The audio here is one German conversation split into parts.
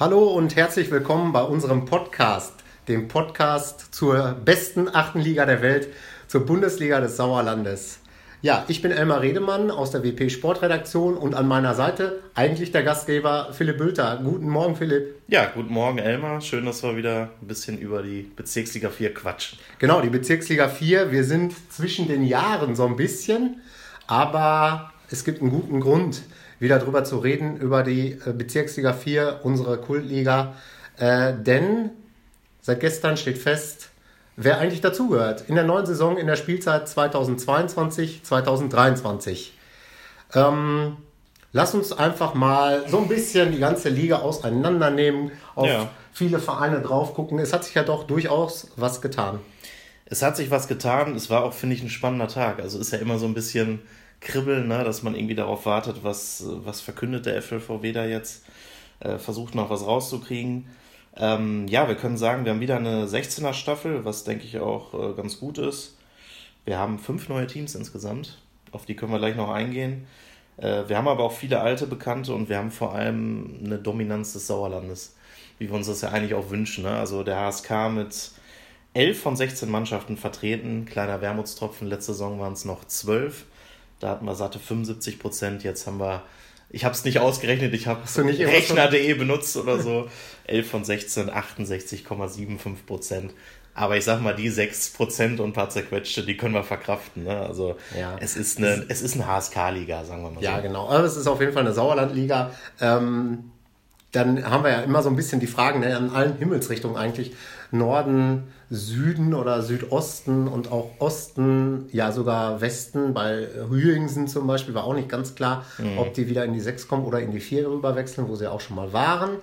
Hallo und herzlich willkommen bei unserem Podcast, dem Podcast zur besten achten Liga der Welt, zur Bundesliga des Sauerlandes. Ja, ich bin Elmar Redemann aus der WP Sportredaktion und an meiner Seite eigentlich der Gastgeber Philipp Bülter. Guten Morgen, Philipp. Ja, guten Morgen, Elmar. Schön, dass wir wieder ein bisschen über die Bezirksliga 4 quatschen. Genau, die Bezirksliga 4. Wir sind zwischen den Jahren so ein bisschen, aber es gibt einen guten Grund wieder drüber zu reden, über die äh, Bezirksliga 4, unsere Kultliga. Äh, denn seit gestern steht fest, wer eigentlich dazugehört. In der neuen Saison, in der Spielzeit 2022, 2023. Ähm, lass uns einfach mal so ein bisschen die ganze Liga auseinandernehmen, auf ja. viele Vereine drauf gucken. Es hat sich ja doch durchaus was getan. Es hat sich was getan. Es war auch, finde ich, ein spannender Tag. Also ist ja immer so ein bisschen Kribbeln, ne, dass man irgendwie darauf wartet, was, was verkündet der FLVW da jetzt, äh, versucht noch was rauszukriegen. Ähm, ja, wir können sagen, wir haben wieder eine 16er Staffel, was denke ich auch äh, ganz gut ist. Wir haben fünf neue Teams insgesamt, auf die können wir gleich noch eingehen. Äh, wir haben aber auch viele alte Bekannte und wir haben vor allem eine Dominanz des Sauerlandes, wie wir uns das ja eigentlich auch wünschen. Ne? Also der HSK mit 11 von 16 Mannschaften vertreten, kleiner Wermutstropfen, letzte Saison waren es noch 12. Da hatten wir satte 75 Prozent. Jetzt haben wir, ich habe es nicht ausgerechnet, ich habe Rechner.de benutzt oder so. 11 von 16, 68,75 Prozent. Aber ich sag mal, die 6% und ein paar zerquetschte, die können wir verkraften. Ne? Also ja. es ist eine, es ist eine HSK-Liga, sagen wir mal so. Ja, genau. Aber es ist auf jeden Fall eine Sauerland-Liga. Ähm, dann haben wir ja immer so ein bisschen die Fragen ne, an allen Himmelsrichtungen eigentlich. Norden, Süden oder Südosten und auch Osten, ja sogar Westen. Bei Rühlingsen zum Beispiel war auch nicht ganz klar, mhm. ob die wieder in die 6 kommen oder in die 4 rüberwechseln, wo sie auch schon mal waren.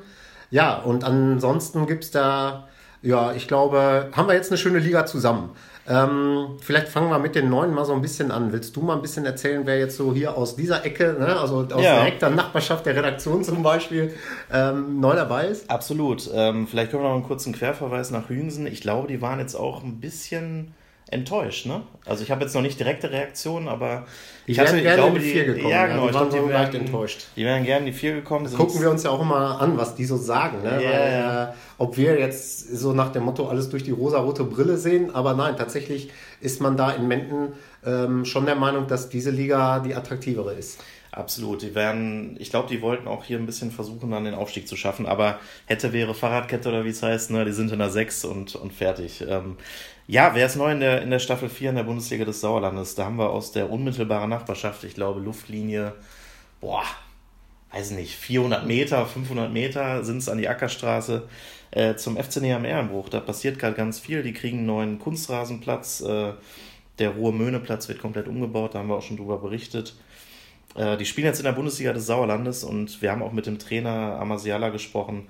Ja, und ansonsten gibt es da, ja, ich glaube, haben wir jetzt eine schöne Liga zusammen. Ähm, vielleicht fangen wir mit den Neuen mal so ein bisschen an. Willst du mal ein bisschen erzählen, wer jetzt so hier aus dieser Ecke, ne, also aus ja. direkter Nachbarschaft der Redaktion zum Beispiel, ähm, neu dabei ist? Absolut. Ähm, vielleicht können wir noch einen kurzen Querverweis nach Hüngsen. Ich glaube, die waren jetzt auch ein bisschen enttäuscht, ne? Also ich habe jetzt noch nicht direkte Reaktionen, aber die ich hatte, gerne glaube, die vier gekommen. Ja, genau. Ja, die waren so leicht enttäuscht. Die wären gerne die vier gekommen. Gucken wir uns ja auch immer an, was die so sagen, ne? Yeah. Weil, äh, ob wir jetzt so nach dem Motto alles durch die rosa-rote Brille sehen, aber nein, tatsächlich ist man da in Menden ähm, schon der Meinung, dass diese Liga die attraktivere ist. Absolut. Die werden, ich glaube, die wollten auch hier ein bisschen versuchen, dann den Aufstieg zu schaffen. Aber hätte, wäre Fahrradkette oder wie es heißt, ne, die sind in der 6 und, und fertig. Ähm, ja, wer ist neu in der, in der Staffel 4 in der Bundesliga des Sauerlandes? Da haben wir aus der unmittelbaren Nachbarschaft, ich glaube, Luftlinie, boah, weiß nicht, 400 Meter, 500 Meter sind es an die Ackerstraße äh, zum FC am Ehrenbruch. Da passiert gerade ganz viel. Die kriegen einen neuen Kunstrasenplatz. Äh, der Ruhr-Möhne-Platz wird komplett umgebaut, da haben wir auch schon drüber berichtet. Äh, die spielen jetzt in der Bundesliga des Sauerlandes und wir haben auch mit dem Trainer Amasiala gesprochen.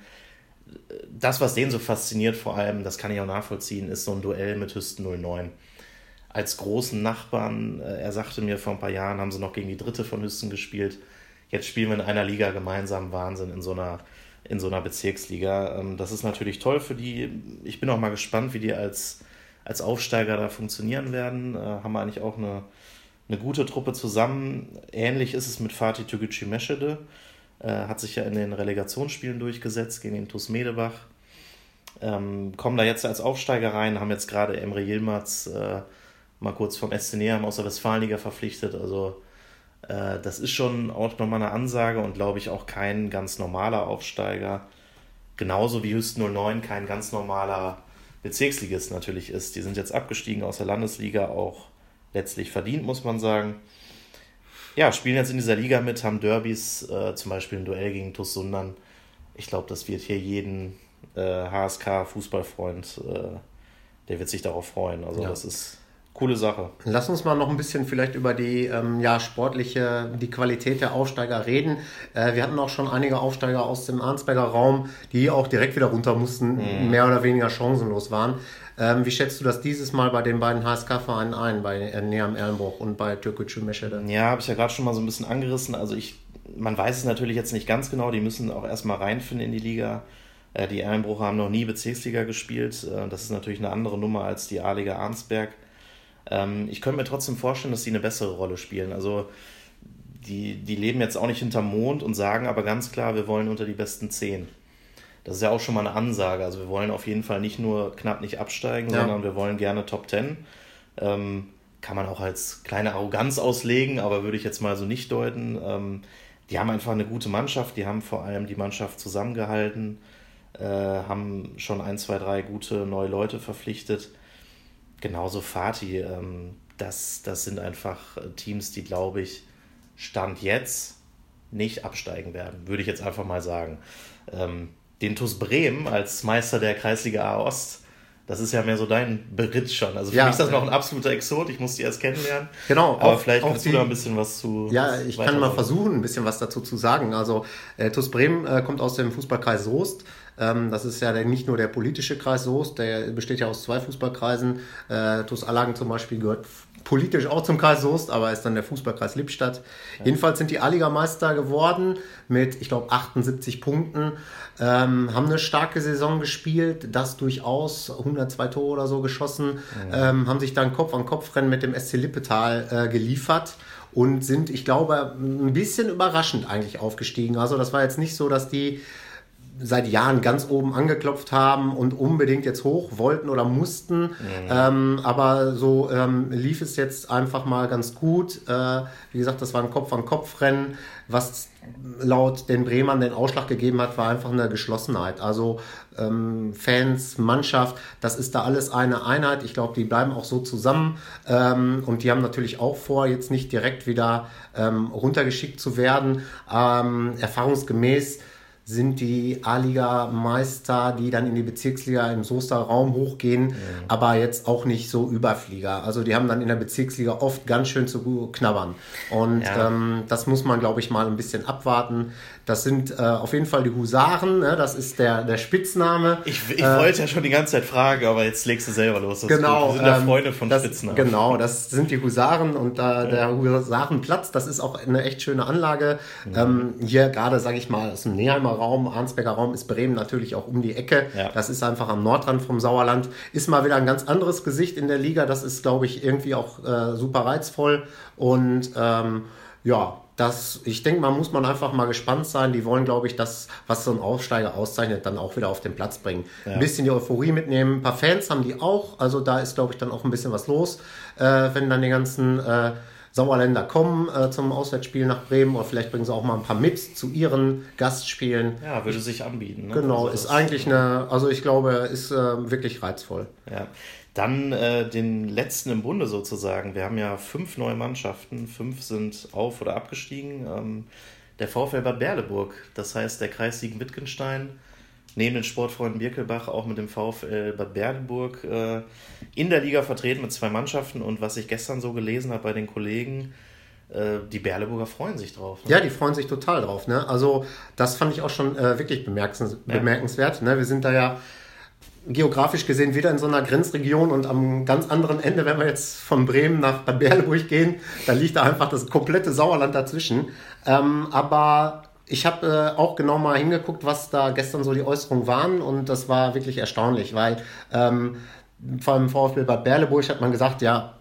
Das, was den so fasziniert, vor allem, das kann ich auch nachvollziehen, ist so ein Duell mit Hüsten 09. Als großen Nachbarn, äh, er sagte mir vor ein paar Jahren, haben sie noch gegen die dritte von Hüsten gespielt. Jetzt spielen wir in einer Liga gemeinsam Wahnsinn in so einer, in so einer Bezirksliga. Ähm, das ist natürlich toll für die. Ich bin auch mal gespannt, wie die als, als Aufsteiger da funktionieren werden. Äh, haben wir eigentlich auch eine, eine gute Truppe zusammen. Ähnlich ist es mit Fatih Türkgücü Meschede. Äh, hat sich ja in den Relegationsspielen durchgesetzt gegen den TuS Medebach. Ähm, kommen da jetzt als Aufsteiger rein, haben jetzt gerade Emre Yilmaz äh, mal kurz vom SC Neheim aus der Westfalenliga verpflichtet. Also äh, das ist schon auch nochmal eine Ansage und glaube ich auch kein ganz normaler Aufsteiger. Genauso wie Hüsten 09 kein ganz normaler Bezirksligist natürlich ist. Die sind jetzt abgestiegen aus der Landesliga, auch letztlich verdient, muss man sagen. Ja, spielen jetzt in dieser Liga mit, haben Derbys, äh, zum Beispiel ein Duell gegen TuS Sundern. Ich glaube, das wird hier jeden äh, HSK-Fußballfreund, äh, der wird sich darauf freuen. Also ja. das ist coole Sache. Lass uns mal noch ein bisschen vielleicht über die ähm, ja, sportliche, die Qualität der Aufsteiger reden. Äh, wir hatten auch schon einige Aufsteiger aus dem Arnsberger Raum, die auch direkt wieder runter mussten, mhm. mehr oder weniger chancenlos waren. Ähm, wie schätzt du das dieses Mal bei den beiden HSK-Vereinen ein, bei äh, Neam Erlenbruch und bei Türkgücü Meschede? Ja, habe ich ja gerade schon mal so ein bisschen angerissen. Also ich, man weiß es natürlich jetzt nicht ganz genau, die müssen auch erstmal reinfinden in die Liga. Äh, die Erlenbrucher haben noch nie Bezirksliga gespielt. Äh, das ist natürlich eine andere Nummer als die A-Liga Arnsberg. Ähm, ich könnte mir trotzdem vorstellen, dass sie eine bessere Rolle spielen. Also die, die leben jetzt auch nicht hinterm Mond und sagen aber ganz klar, wir wollen unter die besten zehn. Das ist ja auch schon mal eine Ansage. Also wir wollen auf jeden Fall nicht nur knapp nicht absteigen, ja. sondern wir wollen gerne Top 10. Ähm, kann man auch als kleine Arroganz auslegen, aber würde ich jetzt mal so nicht deuten. Ähm, die haben einfach eine gute Mannschaft, die haben vor allem die Mannschaft zusammengehalten, äh, haben schon ein, zwei, drei gute neue Leute verpflichtet. Genauso Fatih. Ähm, das, das sind einfach Teams, die, glaube ich, Stand jetzt nicht absteigen werden, würde ich jetzt einfach mal sagen. Ähm, den TuS Bremen als Meister der Kreisliga A Ost das ist ja mehr so dein Beritt schon. Also für ja, mich ist das noch ein absoluter Exot. Ich muss die erst kennenlernen. Genau. Aber auch, vielleicht kannst die, du da ein bisschen was zu. Ja, ich kann mal versuchen, ein bisschen was dazu zu sagen. Also äh, TuS Bremen äh, kommt aus dem Fußballkreis Soest. Ähm, das ist ja nicht nur der politische Kreis Soest, der besteht ja aus zwei Fußballkreisen. Äh, TuS Allagen zum Beispiel gehört politisch auch zum Kreis Soest, aber ist dann der Fußballkreis Lippstadt. Ja. Jedenfalls sind die A-Liga-Meister geworden mit, ich glaube, 78 Punkten. Ähm, haben eine starke Saison gespielt, das durchaus 102 Tore oder so geschossen, mhm. ähm, haben sich dann Kopf an Kopf Rennen mit dem SC Lippetal äh, geliefert und sind, ich glaube, ein bisschen überraschend eigentlich aufgestiegen. Also das war jetzt nicht so, dass die seit Jahren ganz oben angeklopft haben und unbedingt jetzt hoch wollten oder mussten. Mhm. Ähm, aber so ähm, lief es jetzt einfach mal ganz gut. Äh, wie gesagt, das war ein Kopf-an-Kopf-Rennen. Was laut den Bremern den Ausschlag gegeben hat, war einfach eine Geschlossenheit. Also ähm, Fans, Mannschaft, das ist da alles eine Einheit. Ich glaube, die bleiben auch so zusammen. Ähm, und die haben natürlich auch vor, jetzt nicht direkt wieder ähm, runtergeschickt zu werden. Ähm, erfahrungsgemäß sind die A-Liga-Meister, die dann in die Bezirksliga im Soester Raum hochgehen, ja. aber jetzt auch nicht so Überflieger. Also die haben dann in der Bezirksliga oft ganz schön zu knabbern. Und ja. ähm, das muss man, glaube ich, mal ein bisschen abwarten. Das sind äh, auf jeden Fall die Husaren, ne? das ist der, der Spitzname. Ich, ich äh, wollte ja schon die ganze Zeit fragen, aber jetzt legst du selber los. Das genau. Wir sind ja ähm, Freunde von das, Spitznamen. Genau, das sind die Husaren und äh, der Husarenplatz, das ist auch eine echt schöne Anlage. Mhm. Ähm, hier gerade, sage ich mal, aus dem Neheimer Raum, Arnsberger Raum ist Bremen natürlich auch um die Ecke. Ja. Das ist einfach am Nordrand vom Sauerland. Ist mal wieder ein ganz anderes Gesicht in der Liga. Das ist, glaube ich, irgendwie auch äh, super reizvoll und ähm, ja, das, ich denke, man muss man einfach mal gespannt sein. Die wollen, glaube ich, das, was so ein Aufsteiger auszeichnet, dann auch wieder auf den Platz bringen. Ja. Ein bisschen die Euphorie mitnehmen. Ein paar Fans haben die auch. Also da ist, glaube ich, dann auch ein bisschen was los, äh, wenn dann die ganzen äh, Sauerländer kommen äh, zum Auswärtsspiel nach Bremen oder vielleicht bringen sie auch mal ein paar mit zu ihren Gastspielen. Ja, würde sich anbieten. Ne? Genau, also ist eigentlich eine, also ich glaube, ist äh, wirklich reizvoll. Ja. Dann äh, den letzten im Bunde sozusagen. Wir haben ja fünf neue Mannschaften, fünf sind auf- oder abgestiegen. Ähm, der VfL Bad Berleburg, das heißt der Kreis Siegen-Wittgenstein, neben den Sportfreunden Birkelbach auch mit dem VfL Bad Berleburg äh, in der Liga vertreten mit zwei Mannschaften. Und was ich gestern so gelesen habe bei den Kollegen, äh, die Berleburger freuen sich drauf. Ne? Ja, die freuen sich total drauf. Ne? Also das fand ich auch schon äh, wirklich bemerkens ja. bemerkenswert. Ne? Wir sind da ja geografisch gesehen wieder in so einer Grenzregion und am ganz anderen Ende, wenn wir jetzt von Bremen nach Bad Berleburg gehen, da liegt da einfach das komplette Sauerland dazwischen. Ähm, aber ich habe äh, auch genau mal hingeguckt, was da gestern so die Äußerungen waren und das war wirklich erstaunlich, weil ähm, vor allem VfB Bad Berleburg hat man gesagt, ja,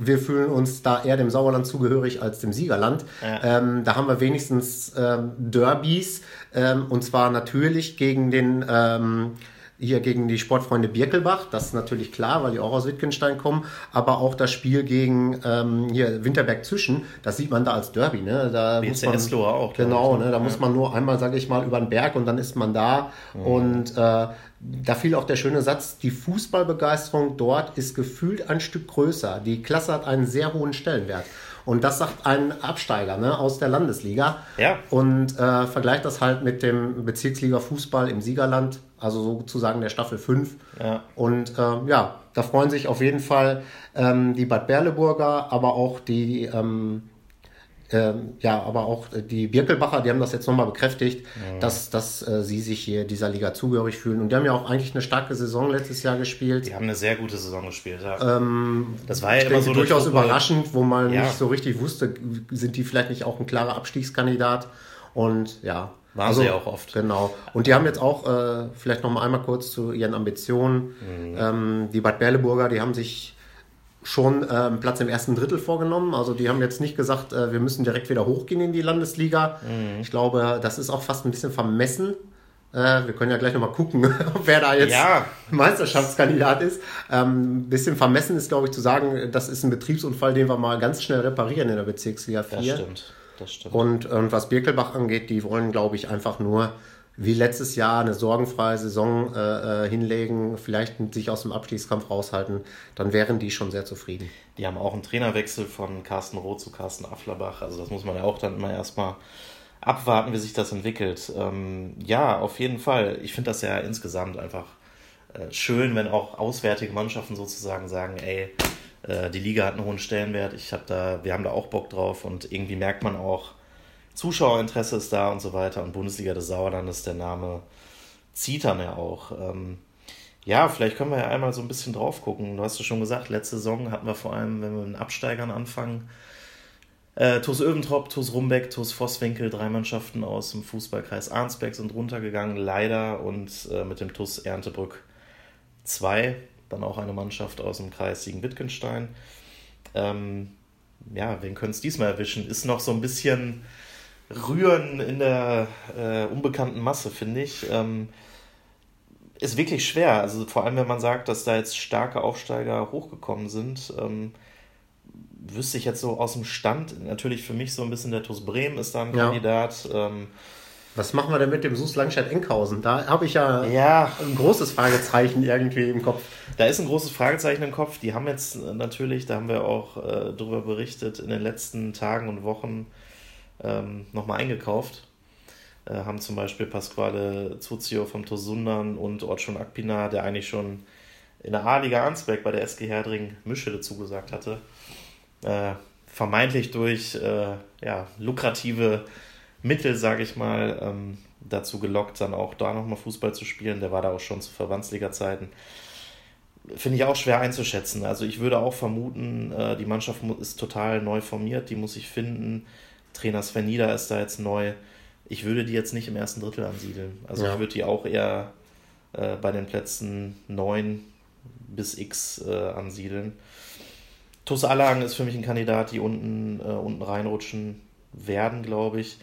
wir fühlen uns da eher dem Sauerland zugehörig als dem Siegerland. Ja. Ähm, da haben wir wenigstens ähm, Derbys ähm, und zwar natürlich gegen den ähm, hier gegen die Sportfreunde Birkelbach, das ist natürlich klar, weil die auch aus Wittgenstein kommen, aber auch das Spiel gegen ähm, hier Winterberg Zwischen, das sieht man da als Derby, ne? Da muss man, auch. Genau, ne? Da ja. muss man nur einmal, sage ich mal, über den Berg und dann ist man da. Mhm. Und äh, da fiel auch der schöne Satz, die Fußballbegeisterung dort ist gefühlt ein Stück größer. Die Klasse hat einen sehr hohen Stellenwert. Und das sagt ein Absteiger ne, aus der Landesliga. Ja. Und äh, vergleicht das halt mit dem Bezirksliga Fußball im Siegerland, also sozusagen der Staffel 5. Ja. Und äh, ja, da freuen sich auf jeden Fall ähm, die Bad Berleburger, aber auch die ähm, ähm, ja, aber auch die Birkelbacher, die haben das jetzt nochmal bekräftigt, mhm. dass, dass äh, sie sich hier dieser Liga zugehörig fühlen. Und die haben ja auch eigentlich eine starke Saison letztes Jahr gespielt. Die haben eine sehr gute Saison gespielt, ja. Ähm, das war ja immer so durchaus überraschend, wo man ja. nicht so richtig wusste, sind die vielleicht nicht auch ein klarer Abstiegskandidat. Und ja, waren also, sie ja auch oft. Genau. Und die haben jetzt auch, äh, vielleicht noch mal einmal kurz zu ihren Ambitionen. Mhm. Ähm, die Bad Berleburger, die haben sich schon äh, Platz im ersten Drittel vorgenommen. Also die haben jetzt nicht gesagt, äh, wir müssen direkt wieder hochgehen in die Landesliga. Mhm. Ich glaube, das ist auch fast ein bisschen vermessen, Äh, wir können ja gleich nochmal gucken, wer da jetzt ja. Meisterschaftskandidat ist. Ähm, bisschen vermessen ist, glaube ich, zu sagen, das ist ein Betriebsunfall, den wir mal ganz schnell reparieren in der Bezirksliga 4. Das stimmt. Das stimmt. Und, und was Birkelbach angeht, die wollen, glaube ich, einfach nur wie letztes Jahr eine sorgenfreie Saison äh, äh, hinlegen, vielleicht sich aus dem Abstiegskampf raushalten, dann wären die schon sehr zufrieden. Die haben auch einen Trainerwechsel von Carsten Roth zu Carsten Afflerbach. Also das muss man ja auch dann immer erstmal abwarten, wie sich das entwickelt. Ähm, ja, auf jeden Fall. Ich finde das ja insgesamt einfach äh, schön, wenn auch auswärtige Mannschaften sozusagen sagen, ey, die Liga hat einen hohen Stellenwert, ich habe da, wir haben da auch Bock drauf und irgendwie merkt man auch, Zuschauerinteresse ist da und so weiter. Und Bundesliga des Sauerlandes, der Name zieht dann ja auch. Ähm, ja, vielleicht können wir ja einmal so ein bisschen drauf gucken. Du hast ja schon gesagt, letzte Saison hatten wir vor allem, wenn wir mit den Absteigern anfangen, äh, TuS Öventrop, TuS Rumbeck, TuS Vosswinkel, drei Mannschaften aus dem Fußballkreis Arnsberg sind runtergegangen, leider. Und äh, mit dem TuS Erntebrück zwei, dann auch eine Mannschaft aus dem Kreis Siegen-Wittgenstein. Ähm, ja, wen können es diesmal erwischen? Ist noch so ein bisschen Rühren in der äh, unbekannten Masse, finde ich. Ähm, ist wirklich schwer. Also vor allem, wenn man sagt, dass da jetzt starke Aufsteiger hochgekommen sind, ähm, wüsste ich jetzt so aus dem Stand, natürlich für mich so ein bisschen der TuS Bremen ist da ein ja. Kandidat. Ähm, was machen wir denn mit dem SUS Langstadt-Enkhausen? Da habe ich ja, ja, ein großes Fragezeichen irgendwie im Kopf. Da ist ein großes Fragezeichen im Kopf. Die haben jetzt natürlich, da haben wir auch äh, darüber berichtet, in den letzten Tagen und Wochen ähm, nochmal eingekauft. Äh, haben zum Beispiel Pasquale Zuzio vom Tosundan und Ortschon Akpina, der eigentlich schon in der A-Liga Arnsberg bei der SG Herdring Mischede zugesagt hatte. Äh, vermeintlich durch äh, ja, lukrative Mittel, sage ich mal, ähm, dazu gelockt, dann auch da nochmal Fußball zu spielen. Der war da auch schon zu Verbandsliga-Zeiten. Finde ich auch schwer einzuschätzen. Also ich würde auch vermuten, äh, die Mannschaft ist total neu formiert, die muss sich finden. Trainer Sven Nieder ist da jetzt neu. Ich würde die jetzt nicht im ersten Drittel ansiedeln. Also ja. ich würde die auch eher äh, bei den Plätzen 9 bis X äh, ansiedeln. TuS Allagen ist für mich ein Kandidat, die unten, äh, unten reinrutschen werden, glaube ich.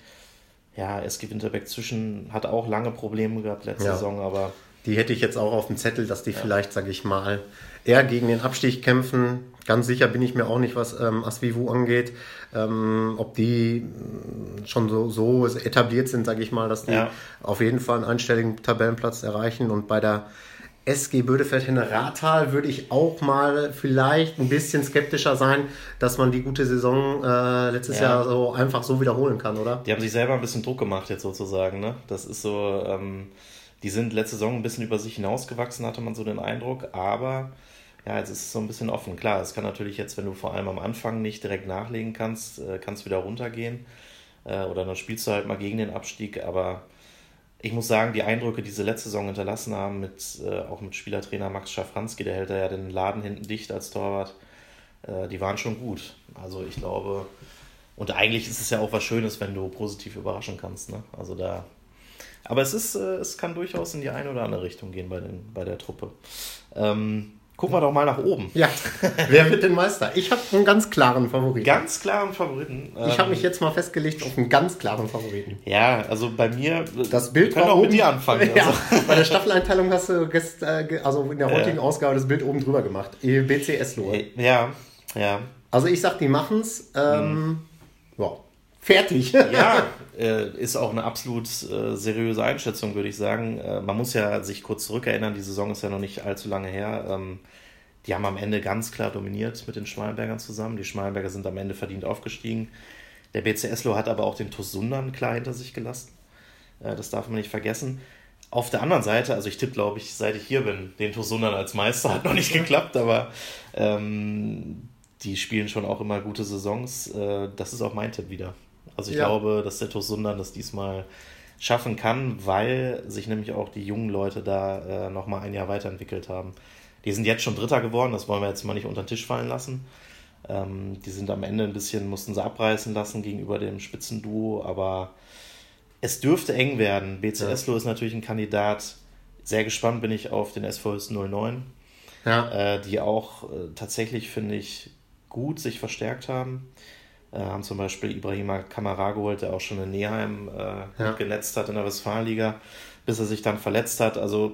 Ja, SG Winterbeck zwischen hat auch lange Probleme gehabt letzte ja. Saison, aber. Die hätte ich jetzt auch auf dem Zettel, dass die ja. vielleicht, sage ich mal, eher gegen den Abstieg kämpfen. Ganz sicher bin ich mir auch nicht, was ähm, Asvivu angeht ähm, ob die äh, schon so, so etabliert sind, sage ich mal, dass die ja. auf jeden Fall einen einstelligen Tabellenplatz erreichen. Und bei der SG Bödefeld-Henne Rathal würde ich auch mal vielleicht ein bisschen skeptischer sein, dass man die gute Saison äh, letztes ja. Jahr so einfach so wiederholen kann, oder? Die haben sich selber ein bisschen Druck gemacht jetzt sozusagen. Ne? Das ist so, ähm, die sind letzte Saison ein bisschen über sich hinausgewachsen, hatte man so den Eindruck, aber ja, jetzt ist es so ein bisschen offen. Klar, es kann natürlich jetzt, wenn du vor allem am Anfang nicht direkt nachlegen kannst, äh, kannst wieder runtergehen. Äh, oder dann spielst du halt mal gegen den Abstieg. Aber ich muss sagen, die Eindrücke, die sie letzte Saison hinterlassen haben, mit, äh, auch mit Spielertrainer Max Schafranski, der hält ja den Laden hinten dicht als Torwart, die waren schon gut. Also ich glaube, und eigentlich ist es ja auch was Schönes, wenn du positiv überraschen kannst. Ne? Also da. Aber es ist, es kann durchaus in die eine oder andere Richtung gehen bei, den, bei der Truppe. Ähm, Gucken wir doch mal nach oben. Ja, wer wird denn Meister? Ich habe einen ganz klaren Favoriten. Ganz klaren Favoriten. Ich habe mich jetzt mal festgelegt auf einen ganz klaren Favoriten. Ja, also bei mir. Das Bild wir können auch mit dir anfangen. Ja, also. Bei der Staffeleinteilung hast du gestern, äh, also in der heutigen ja. Ausgabe das Bild oben drüber gemacht. BCS Lohe. Ja, ja. Also ich sag, die machen's. Ähm, hm. Ja, fertig. Ja, äh, ist auch eine absolut äh, seriöse Einschätzung, würde ich sagen. Äh, man muss ja sich kurz zurückerinnern, die Saison ist ja noch nicht allzu lange her. Ähm, die haben am Ende ganz klar dominiert mit den Schmalenbergern zusammen. Die Schmalenberger sind am Ende verdient aufgestiegen. Der BCSlo hat aber auch den TuS Sundern klar hinter sich gelassen. Äh, das darf man nicht vergessen. Auf der anderen Seite, also ich tippe, glaube ich, seit ich hier bin, den TuS Sundern als Meister hat noch nicht geklappt, aber ähm, die spielen schon auch immer gute Saisons. Äh, das ist auch mein Tipp wieder. Also ich ja. glaube, dass der TuS Sundern das diesmal schaffen kann, weil sich nämlich auch die jungen Leute da äh, nochmal ein Jahr weiterentwickelt haben. Die sind jetzt schon Dritter geworden, das wollen wir jetzt mal nicht unter den Tisch fallen lassen. Ähm, die sind am Ende ein bisschen, mussten sie abreißen lassen gegenüber dem Spitzenduo, aber es dürfte eng werden. BCSlo ja. ist natürlich ein Kandidat. Sehr gespannt bin ich auf den SVS 09, ja. äh, die auch äh, tatsächlich, finde ich, gut sich verstärkt haben. Äh, haben zum Beispiel Ibrahima Kamara geholt, der auch schon in Neheim äh, Ja. genetzt hat in der Westfalenliga, bis er sich dann verletzt hat. Also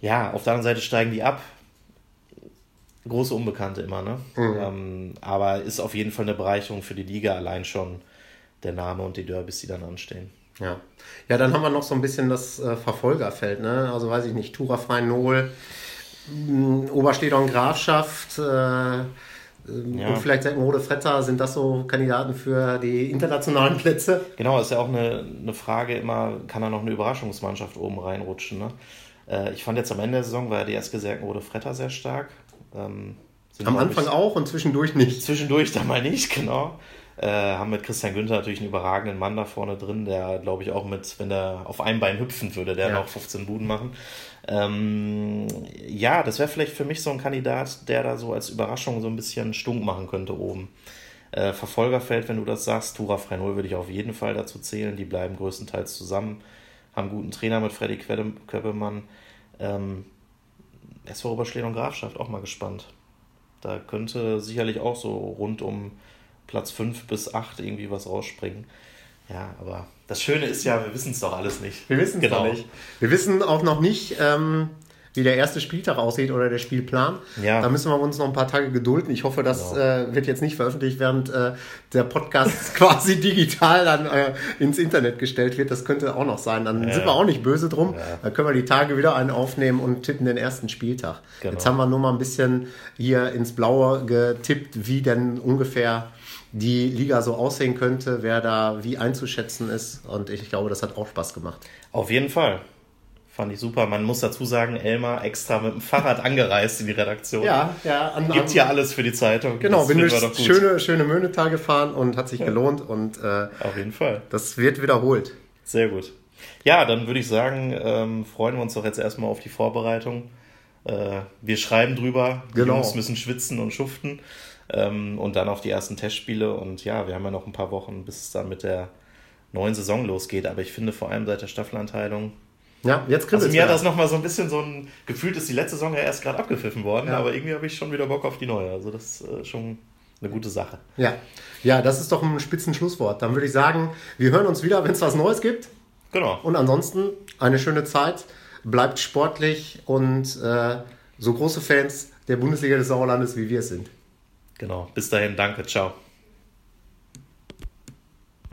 ja, auf der anderen Seite steigen die ab. Große Unbekannte immer, ne? Ähm, aber ist auf jeden Fall eine Bereicherung für die Liga, allein schon der Name und die Derbys, die dann anstehen. Ja. ja, dann haben wir noch so ein bisschen das äh, Verfolgerfeld, ne? Also weiß ich nicht, Tura Freien-Nol, mh, Oberstedon Grafschaft, äh, Ja. und vielleicht Seckenrode Fretter, sind das so Kandidaten für die internationalen Plätze? Genau, ist ja auch eine, eine Frage immer, kann da noch eine Überraschungsmannschaft oben reinrutschen, ne? Äh, ich fand jetzt am Ende der Saison war ja die SG Serkenrode Fretter sehr stark. Ähm, Am Anfang ich, auch und zwischendurch nicht. Zwischendurch dann mal nicht, genau. Äh, haben mit Christian Günther natürlich einen überragenden Mann da vorne drin, der, glaube ich, auch mit, wenn der auf einem Bein hüpfen würde, der Ja. noch 15 Buden machen. Ähm, ja, das wäre vielleicht für mich so ein Kandidat, der da so als Überraschung so ein bisschen stunk machen könnte oben. Äh, Verfolgerfeld, wenn du das sagst, Tura Freinol würde ich auf jeden Fall dazu zählen. Die bleiben größtenteils zusammen, haben guten Trainer mit Freddy Köppemann. Ähm, SV Oberschleden und Grafschaft auch mal gespannt. Da könnte sicherlich auch so rund um Platz 5 bis 8 irgendwie was rausspringen. Ja, aber das Schöne ist ja, wir wissen es doch alles nicht. Wir wissen es Genau. nicht. Wir wissen auch noch nicht, ähm, wie der erste Spieltag aussieht oder der Spielplan. Ja. Da müssen wir uns noch ein paar Tage gedulden. Ich hoffe, das Genau. äh, wird jetzt nicht veröffentlicht, während äh, der Podcast quasi digital dann äh, ins Internet gestellt wird. Das könnte auch noch sein. Dann Ja. sind wir auch nicht böse drum. Ja. Dann können wir die Tage wieder einen aufnehmen und tippen den ersten Spieltag. Genau. Jetzt haben wir nur mal ein bisschen hier ins Blaue getippt, wie denn ungefähr die Liga so aussehen könnte, wer da wie einzuschätzen ist. Und ich glaube, das hat auch Spaß gemacht. Auf jeden Fall. Fand ich super. Man muss dazu sagen, Elmar extra mit dem Fahrrad angereist in die Redaktion. Ja, ja. An, Gibt ja alles für die Zeitung. Genau, Das bin durch wir schöne, schöne Möhnetal gefahren und hat sich gelohnt und äh, Auf jeden Fall. das wird wiederholt. Sehr gut. Ja, dann würde ich sagen, ähm, freuen wir uns doch jetzt erstmal auf die Vorbereitung. Äh, wir schreiben drüber. Die Genau. Jungs müssen schwitzen und schuften. Ähm, und dann auf die ersten Testspiele. Und ja, wir haben ja noch ein paar Wochen, bis es dann mit der neuen Saison losgeht. Aber ich finde vor allem seit der Staffeleinteilung. Ja, jetzt Also kribbelt's mir hat das nochmal so ein bisschen so ein gefühlt ist die letzte Saison ja erst gerade abgepfiffen worden, Ja. aber irgendwie habe ich schon wieder Bock auf die neue. Also das ist äh, schon eine gute Sache. Ja. ja, das ist doch ein spitzen Schlusswort. Dann würde ich sagen, wir hören uns wieder, wenn es was Neues gibt. Genau. Und ansonsten eine schöne Zeit. Bleibt sportlich und äh, so große Fans der Bundesliga des Sauerlandes, wie wir es sind. Genau. Bis dahin, danke, ciao.